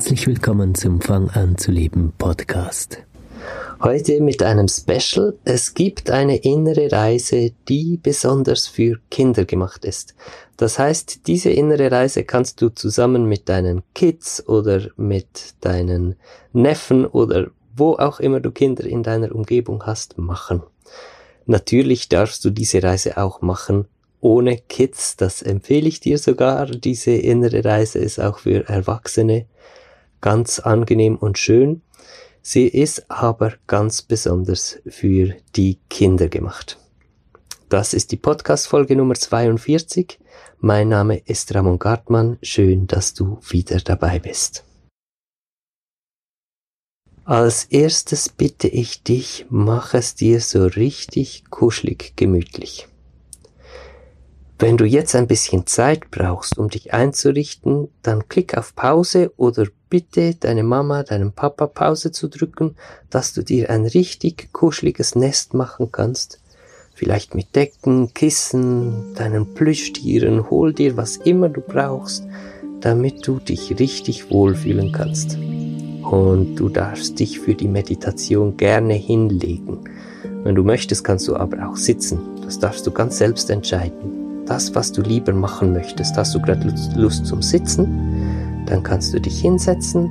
Herzlich willkommen zum Fang an zu leben Podcast. Heute mit einem Special. Es gibt eine innere Reise, die besonders für Kinder gemacht ist. Das heißt, diese innere Reise kannst du zusammen mit deinen Kids oder mit deinen Neffen oder wo auch immer du Kinder in deiner Umgebung hast, machen. Natürlich darfst du diese Reise auch machen ohne Kids. Das empfehle ich dir sogar. Diese innere Reise ist auch für Erwachsene ganz angenehm und schön. Sie ist aber ganz besonders für die Kinder gemacht. Das ist die Podcast-Folge Nummer 42. Mein Name ist Ramon Gartmann. Schön, dass du wieder dabei bist. Als erstes bitte ich dich, mach es dir so richtig kuschelig gemütlich. Wenn du jetzt ein bisschen Zeit brauchst, um dich einzurichten, dann klick auf Pause oder bitte deine Mama, deinem Papa Pause zu drücken, dass du dir ein richtig kuscheliges Nest machen kannst. Vielleicht mit Decken, Kissen, deinen Plüschtieren, hol dir was immer du brauchst, damit du dich richtig wohlfühlen kannst. Und du darfst dich für die Meditation gerne hinlegen. Wenn du möchtest, kannst du aber auch sitzen. Das darfst du ganz selbst entscheiden das, was du lieber machen möchtest. Hast du gerade Lust zum Sitzen? Dann kannst du dich hinsetzen,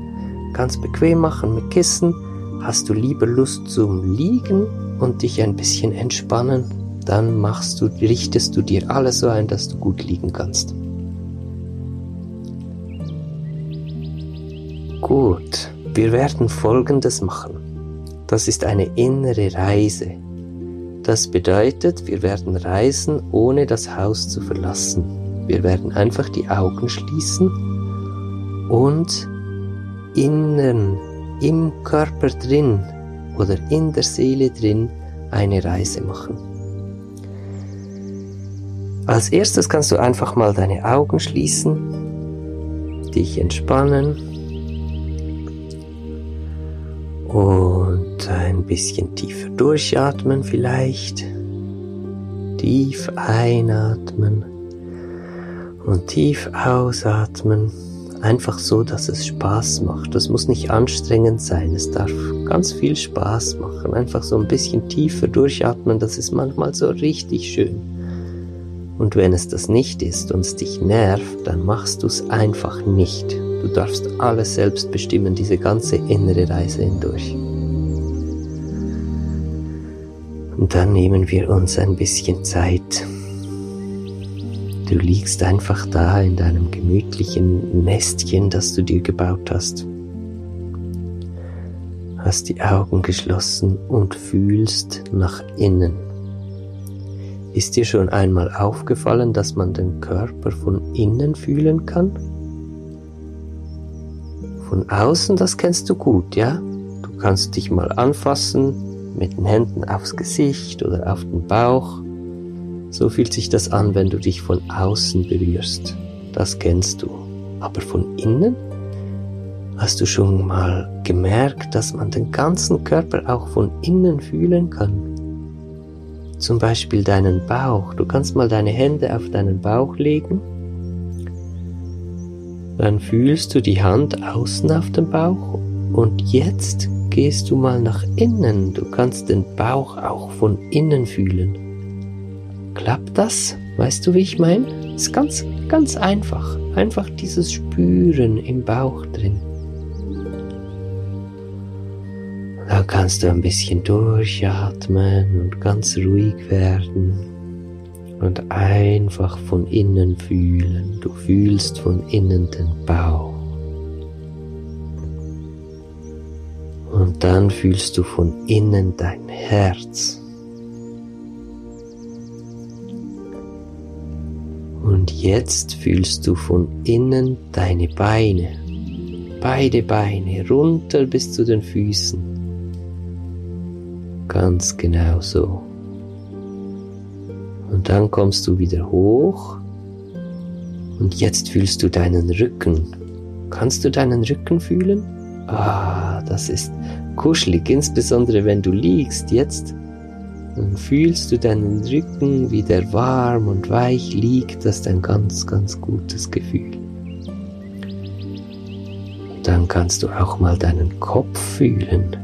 ganz bequem machen mit Kissen. Hast du lieber Lust zum Liegen und dich ein bisschen entspannen? Dann machst du, richtest du dir alles so ein, dass du gut liegen kannst. Gut, wir werden Folgendes machen. Das ist eine innere Reise. Das bedeutet, wir werden reisen, ohne das Haus zu verlassen. Wir werden einfach die Augen schließen und innen, im Körper drin oder in der Seele drin eine Reise machen. Als erstes kannst du einfach mal deine Augen schließen, dich entspannen bisschen tiefer durchatmen vielleicht. Tief einatmen und tief ausatmen. Einfach so, dass es Spaß macht. Das muss nicht anstrengend sein. Es darf ganz viel Spaß machen. Einfach so ein bisschen tiefer durchatmen. Das ist manchmal so richtig schön. Und wenn es das nicht ist und es dich nervt, dann machst du es einfach nicht. Du darfst alles selbst bestimmen, diese ganze innere Reise hindurch. Und dann nehmen wir uns ein bisschen Zeit. Du liegst einfach da in deinem gemütlichen Nestchen, das du dir gebaut hast. Hast die Augen geschlossen und fühlst nach innen. Ist dir schon einmal aufgefallen, dass man den Körper von innen fühlen kann? Von außen, das kennst du gut, ja? Du kannst dich mal anfassen mit den Händen aufs Gesicht oder auf den Bauch. So fühlt sich das an, wenn du dich von außen berührst. Das kennst du. Aber von innen? Hast du schon mal gemerkt, dass man den ganzen Körper auch von innen fühlen kann? Zum Beispiel deinen Bauch. Du kannst mal deine Hände auf deinen Bauch legen dann fühlst du die Hand außen auf dem Bauch und jetzt gehst du mal nach innen. Du kannst den Bauch auch von innen fühlen. Klappt das? Weißt du, wie ich meine? Ist ganz, ganz einfach. Einfach dieses Spüren im Bauch drin. Da kannst du ein bisschen durchatmen und ganz ruhig werden und einfach von innen fühlen. Du fühlst von innen den Bauch. Und dann fühlst du von innen dein Herz. Und jetzt fühlst du von innen deine Beine, beide Beine runter bis zu den Füßen. Ganz genau so. Und dann kommst du wieder hoch und jetzt fühlst du deinen Rücken. Kannst du deinen Rücken fühlen? Ah, das ist kuschelig, insbesondere wenn du liegst jetzt. Dann fühlst du deinen Rücken, wie der warm und weich liegt. Das ist ein ganz, ganz gutes Gefühl. Dann kannst du auch mal deinen Kopf fühlen.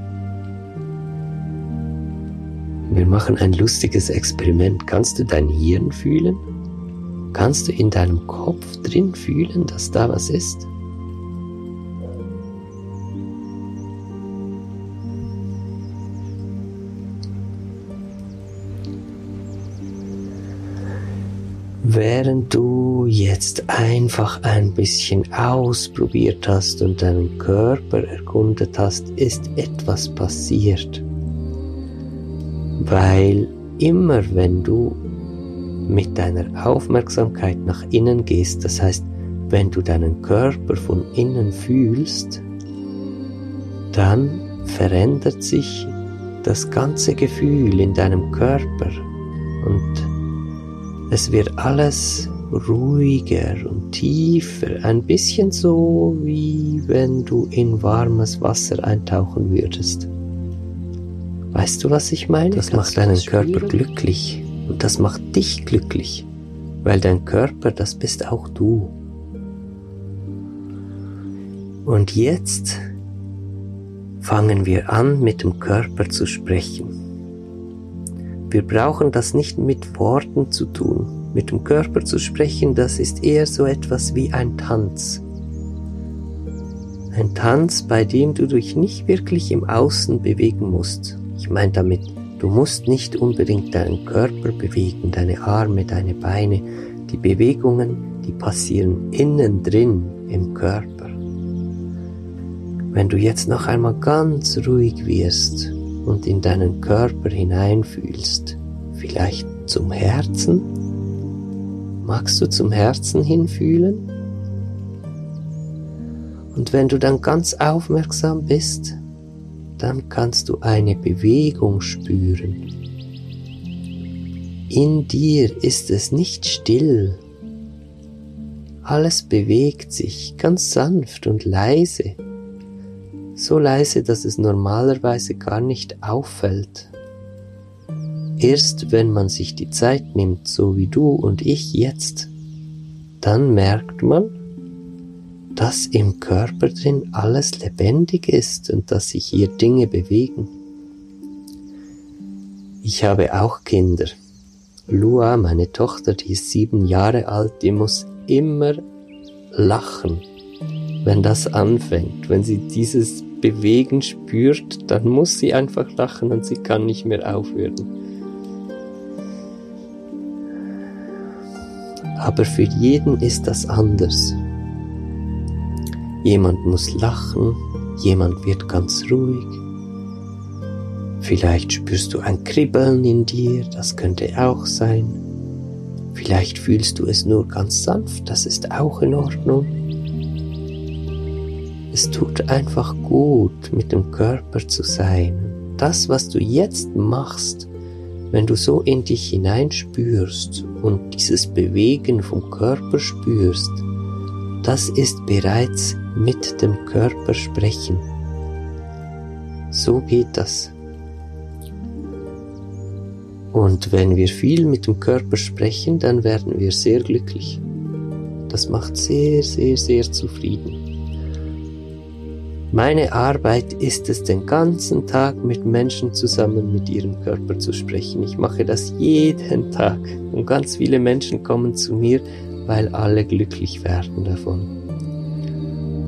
Wir machen ein lustiges Experiment. Kannst du dein Hirn fühlen? Kannst du in deinem Kopf drin fühlen, dass da was ist? Während du jetzt einfach ein bisschen ausprobiert hast und deinen Körper erkundet hast, ist etwas passiert. Weil immer wenn du mit deiner Aufmerksamkeit nach innen gehst, das heißt, wenn du deinen Körper von innen fühlst, dann verändert sich das ganze Gefühl in deinem Körper und es wird alles ruhiger und tiefer, ein bisschen so wie wenn du in warmes Wasser eintauchen würdest. Weißt du, was ich meine? Das macht deinen Körper glücklich und das macht dich glücklich, weil dein Körper, das bist auch du. Und jetzt fangen wir an, mit dem Körper zu sprechen. Wir brauchen das nicht mit Worten zu tun. Mit dem Körper zu sprechen, das ist eher so etwas wie ein Tanz. Ein Tanz, bei dem du dich nicht wirklich im Außen bewegen musst. Ich meine damit, du musst nicht unbedingt deinen Körper bewegen, deine Arme, deine Beine. Die Bewegungen, die passieren innen drin im Körper. Wenn du jetzt noch einmal ganz ruhig wirst und in deinen Körper hineinfühlst, vielleicht zum Herzen, magst du zum Herzen hinfühlen? Und wenn du dann ganz aufmerksam bist, dann kannst du eine Bewegung spüren. In dir ist es nicht still. Alles bewegt sich ganz sanft und leise. So leise, dass es normalerweise gar nicht auffällt. Erst wenn man sich die Zeit nimmt, so wie du und ich jetzt, dann merkt man, dass im Körper drin alles lebendig ist und dass sich hier Dinge bewegen. Ich habe auch Kinder. Lua, meine Tochter, die ist sieben Jahre alt, die muss immer lachen, wenn das anfängt. Wenn sie dieses Bewegen spürt, dann muss sie einfach lachen und sie kann nicht mehr aufhören. Aber für jeden ist das anders. Jemand muss lachen, jemand wird ganz ruhig. Vielleicht spürst du ein Kribbeln in dir, das könnte auch sein. Vielleicht fühlst du es nur ganz sanft, das ist auch in Ordnung. Es tut einfach gut, mit dem Körper zu sein. Das, was du jetzt machst, wenn du so in dich hineinspürst und dieses Bewegen vom Körper spürst, das ist bereits mit dem Körper sprechen. So geht das. Und wenn wir viel mit dem Körper sprechen, dann werden wir sehr glücklich. Das macht sehr, sehr, sehr zufrieden. Meine Arbeit ist es, den ganzen Tag mit Menschen zusammen mit ihrem Körper zu sprechen. Ich mache das jeden Tag. Und ganz viele Menschen kommen zu mir, weil alle glücklich werden davon.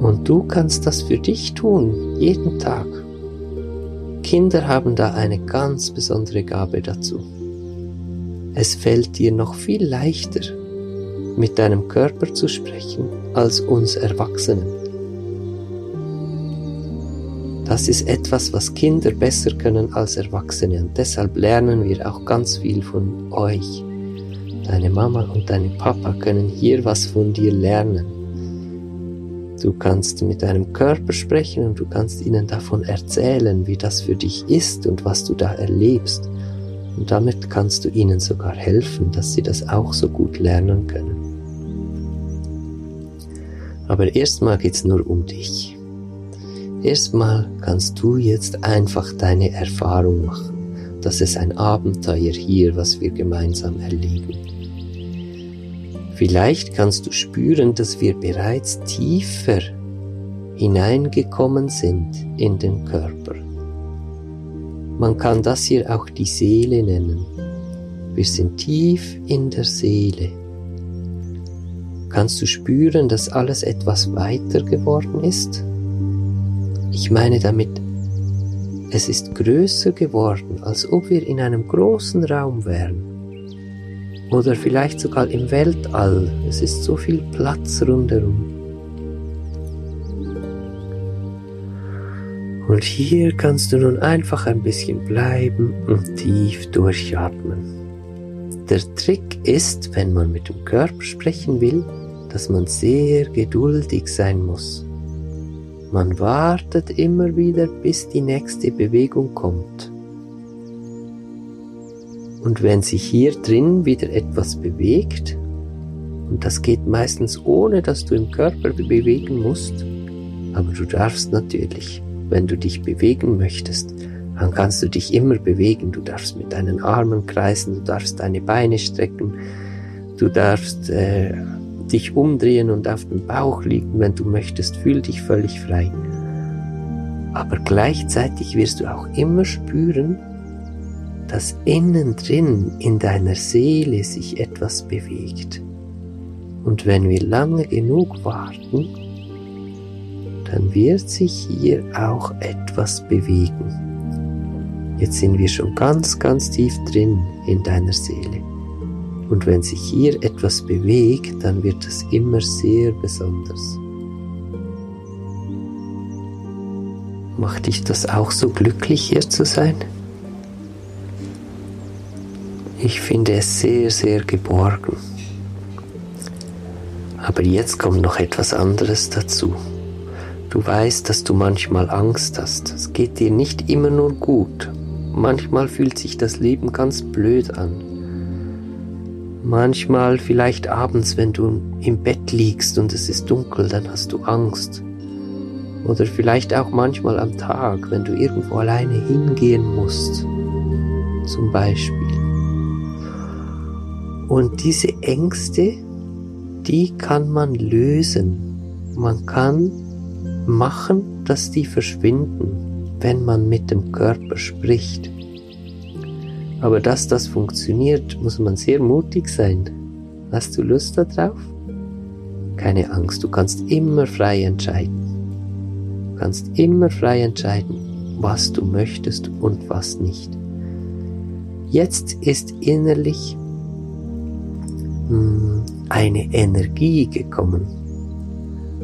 Und du kannst das für dich tun, jeden Tag. Kinder haben da eine ganz besondere Gabe dazu. Es fällt dir noch viel leichter, mit deinem Körper zu sprechen, als uns Erwachsenen. Das ist etwas, was Kinder besser können als Erwachsene und deshalb lernen wir auch ganz viel von euch. Deine Mama und deine Papa können hier was von dir lernen. Du kannst mit deinem Körper sprechen und du kannst ihnen davon erzählen, wie das für dich ist und was du da erlebst. Und damit kannst du ihnen sogar helfen, dass sie das auch so gut lernen können. Aber erstmal geht's nur um dich. Erstmal kannst du jetzt einfach deine Erfahrung machen. Das ist ein Abenteuer hier, was wir gemeinsam erleben. Vielleicht kannst du spüren, dass wir bereits tiefer hineingekommen sind in den Körper. Man kann das hier auch die Seele nennen. Wir sind tief in der Seele. Kannst du spüren, dass alles etwas weiter geworden ist? Ich meine damit, es ist größer geworden, als ob wir in einem großen Raum wären. Oder vielleicht sogar im Weltall. Es ist so viel Platz rundherum. Und hier kannst du nun einfach ein bisschen bleiben und tief durchatmen. Der Trick ist, wenn man mit dem Körper sprechen will, dass man sehr geduldig sein muss. Man wartet immer wieder, bis die nächste Bewegung kommt. Und wenn sich hier drin wieder etwas bewegt, und das geht meistens ohne, dass du im Körper bewegen musst, aber du darfst natürlich, wenn du dich bewegen möchtest, dann kannst du dich immer bewegen. Du darfst mit deinen Armen kreisen, du darfst deine Beine strecken, du darfst äh, dich umdrehen und auf dem Bauch liegen, wenn du möchtest. Fühl dich völlig frei. Aber gleichzeitig wirst du auch immer spüren, dass innen drin in deiner Seele sich etwas bewegt. Und wenn wir lange genug warten, dann wird sich hier auch etwas bewegen. Jetzt sind wir schon ganz, ganz tief drin in deiner Seele. Und wenn sich hier etwas bewegt, dann wird es immer sehr besonders. Macht dich das auch so glücklich, hier zu sein? Ich finde es sehr, sehr geborgen. Aber jetzt kommt noch etwas anderes dazu. Du weißt, dass du manchmal Angst hast. Es geht dir nicht immer nur gut. Manchmal fühlt sich das Leben ganz blöd an. Manchmal vielleicht abends, wenn du im Bett liegst und es ist dunkel, dann hast du Angst. Oder vielleicht auch manchmal am Tag, wenn du irgendwo alleine hingehen musst. Zum Beispiel. Und diese Ängste, die kann man lösen. Man kann machen, dass die verschwinden, wenn man mit dem Körper spricht. Aber dass das funktioniert, muss man sehr mutig sein. Hast du Lust darauf? Keine Angst, du kannst immer frei entscheiden. Du kannst immer frei entscheiden, was du möchtest und was nicht. Jetzt ist innerlich hm, eine Energie gekommen,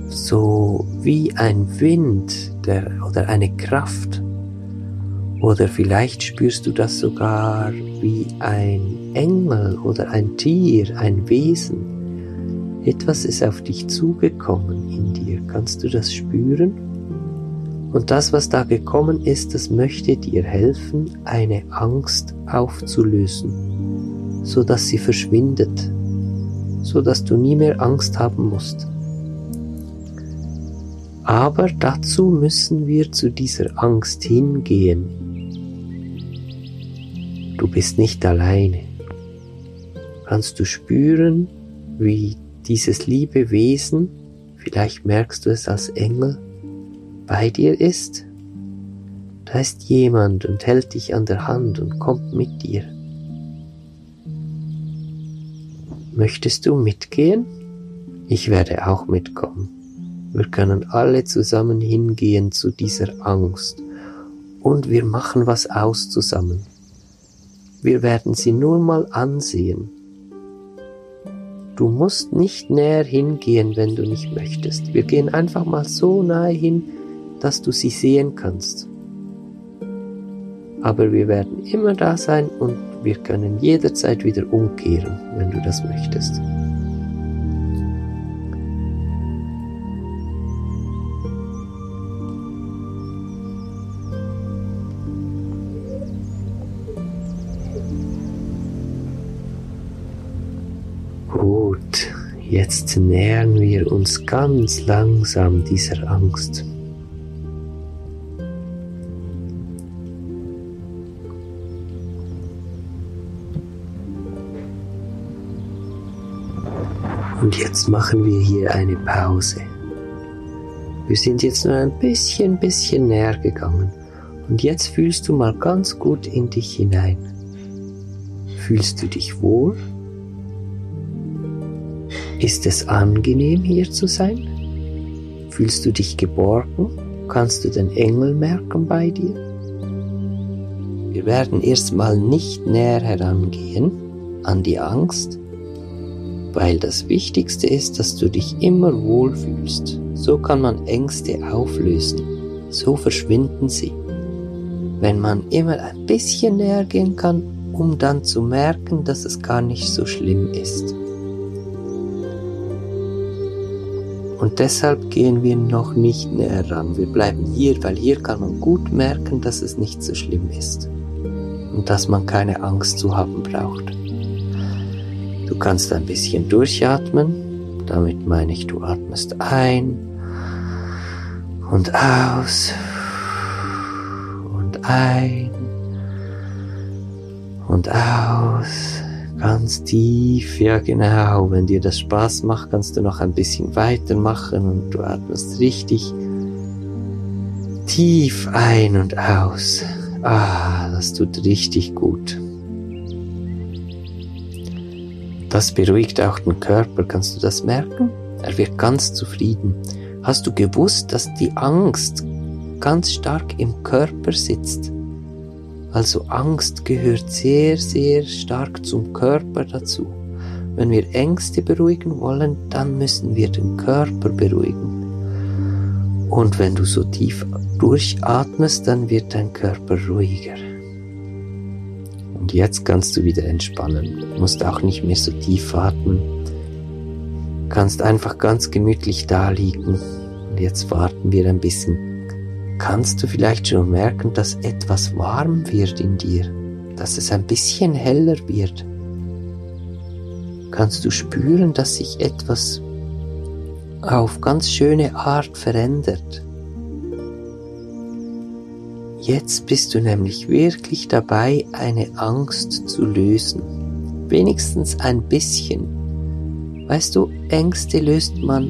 so wie ein Wind der, oder eine Kraft, oder vielleicht spürst du das sogar wie ein Engel oder ein Tier, ein Wesen. Etwas ist auf dich zugekommen in dir. Kannst du das spüren? Und das, was da gekommen ist, das möchte dir helfen, eine Angst aufzulösen, so dass sie verschwindet, so dass du nie mehr Angst haben musst. Aber dazu müssen wir zu dieser Angst hingehen Du bist nicht alleine. Kannst du spüren, wie dieses liebe Wesen, vielleicht merkst du es als Engel, bei dir ist? Da ist jemand und hält dich an der Hand und kommt mit dir. Möchtest du mitgehen? Ich werde auch mitkommen. Wir können alle zusammen hingehen zu dieser Angst und wir machen was aus zusammen. Wir werden sie nur mal ansehen. Du musst nicht näher hingehen, wenn du nicht möchtest. Wir gehen einfach mal so nahe hin, dass du sie sehen kannst. Aber wir werden immer da sein und wir können jederzeit wieder umkehren, wenn du das möchtest. Jetzt nähern wir uns ganz langsam dieser Angst. Und jetzt machen wir hier eine Pause. Wir sind jetzt nur ein bisschen, bisschen näher gegangen. Und jetzt fühlst du mal ganz gut in dich hinein. Fühlst du dich wohl? Ist es angenehm hier zu sein? Fühlst du dich geborgen? Kannst du den Engel merken bei dir? Wir werden erstmal nicht näher herangehen an die Angst, weil das Wichtigste ist, dass du dich immer wohlfühlst. So kann man Ängste auflösen. So verschwinden sie. Wenn man immer ein bisschen näher gehen kann, um dann zu merken, dass es gar nicht so schlimm ist. Und deshalb gehen wir noch nicht näher ran. Wir bleiben hier, weil hier kann man gut merken, dass es nicht so schlimm ist. Und dass man keine Angst zu haben braucht. Du kannst ein bisschen durchatmen. Damit meine ich, du atmest ein und aus und ein und aus. Ganz tief, ja genau. Wenn dir das Spaß macht, kannst du noch ein bisschen weitermachen und du atmest richtig tief ein und aus. Ah, das tut richtig gut. Das beruhigt auch den Körper, kannst du das merken? Er wird ganz zufrieden. Hast du gewusst, dass die Angst ganz stark im Körper sitzt? Also Angst gehört sehr, sehr stark zum Körper dazu. Wenn wir Ängste beruhigen wollen, dann müssen wir den Körper beruhigen. Und wenn du so tief durchatmest, dann wird dein Körper ruhiger. Und jetzt kannst du wieder entspannen. Du musst auch nicht mehr so tief atmen. Du kannst einfach ganz gemütlich da liegen. Und jetzt warten wir ein bisschen kannst du vielleicht schon merken, dass etwas warm wird in dir, dass es ein bisschen heller wird. Kannst du spüren, dass sich etwas auf ganz schöne Art verändert. Jetzt bist du nämlich wirklich dabei, eine Angst zu lösen. Wenigstens ein bisschen. Weißt du, Ängste löst man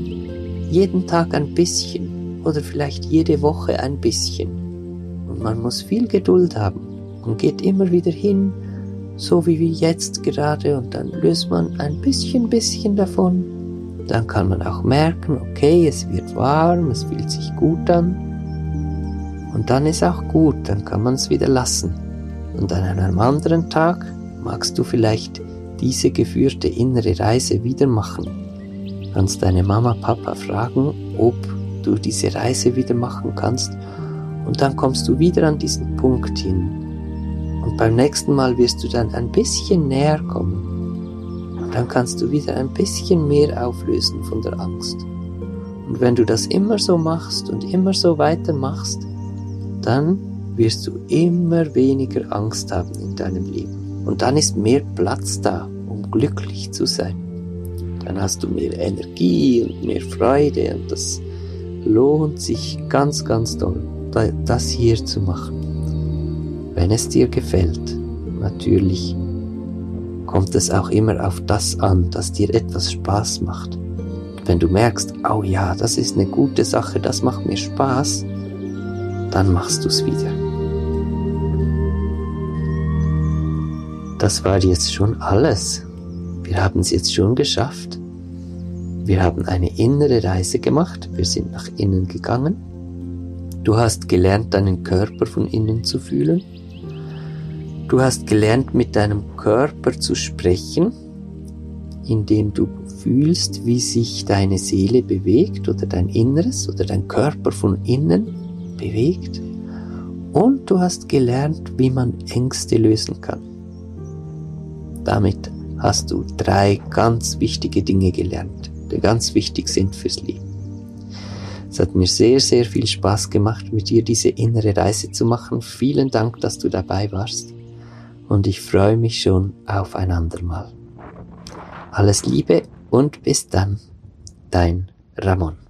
jeden Tag ein bisschen oder vielleicht jede Woche ein bisschen. Und man muss viel Geduld haben und geht immer wieder hin, so wie wir jetzt gerade, und dann löst man ein bisschen, bisschen davon. Dann kann man auch merken, okay, es wird warm, es fühlt sich gut an. Und dann ist auch gut, dann kann man es wieder lassen. Und an einem anderen Tag magst du vielleicht diese geführte innere Reise wieder machen. Kannst deine Mama, Papa fragen, ob du diese Reise wieder machen kannst und dann kommst du wieder an diesen Punkt hin. Und beim nächsten Mal wirst du dann ein bisschen näher kommen. Und dann kannst du wieder ein bisschen mehr auflösen von der Angst. Und wenn du das immer so machst und immer so weitermachst, dann wirst du immer weniger Angst haben in deinem Leben. Und dann ist mehr Platz da, um glücklich zu sein. Dann hast du mehr Energie und mehr Freude und das lohnt sich ganz, ganz toll, das hier zu machen. Wenn es dir gefällt, natürlich kommt es auch immer auf das an, dass dir etwas Spaß macht. Wenn du merkst, oh ja, das ist eine gute Sache, das macht mir Spaß, dann machst du es wieder. Das war jetzt schon alles. Wir haben es jetzt schon geschafft. Wir haben eine innere Reise gemacht, wir sind nach innen gegangen. Du hast gelernt, deinen Körper von innen zu fühlen. Du hast gelernt, mit deinem Körper zu sprechen, indem du fühlst, wie sich deine Seele bewegt oder dein Inneres oder dein Körper von innen bewegt. Und du hast gelernt, wie man Ängste lösen kann. Damit hast du drei ganz wichtige Dinge gelernt die ganz wichtig sind fürs Leben. Es hat mir sehr, sehr viel Spaß gemacht, mit dir diese innere Reise zu machen. Vielen Dank, dass du dabei warst. Und ich freue mich schon auf ein andermal. Alles Liebe und bis dann, dein Ramon.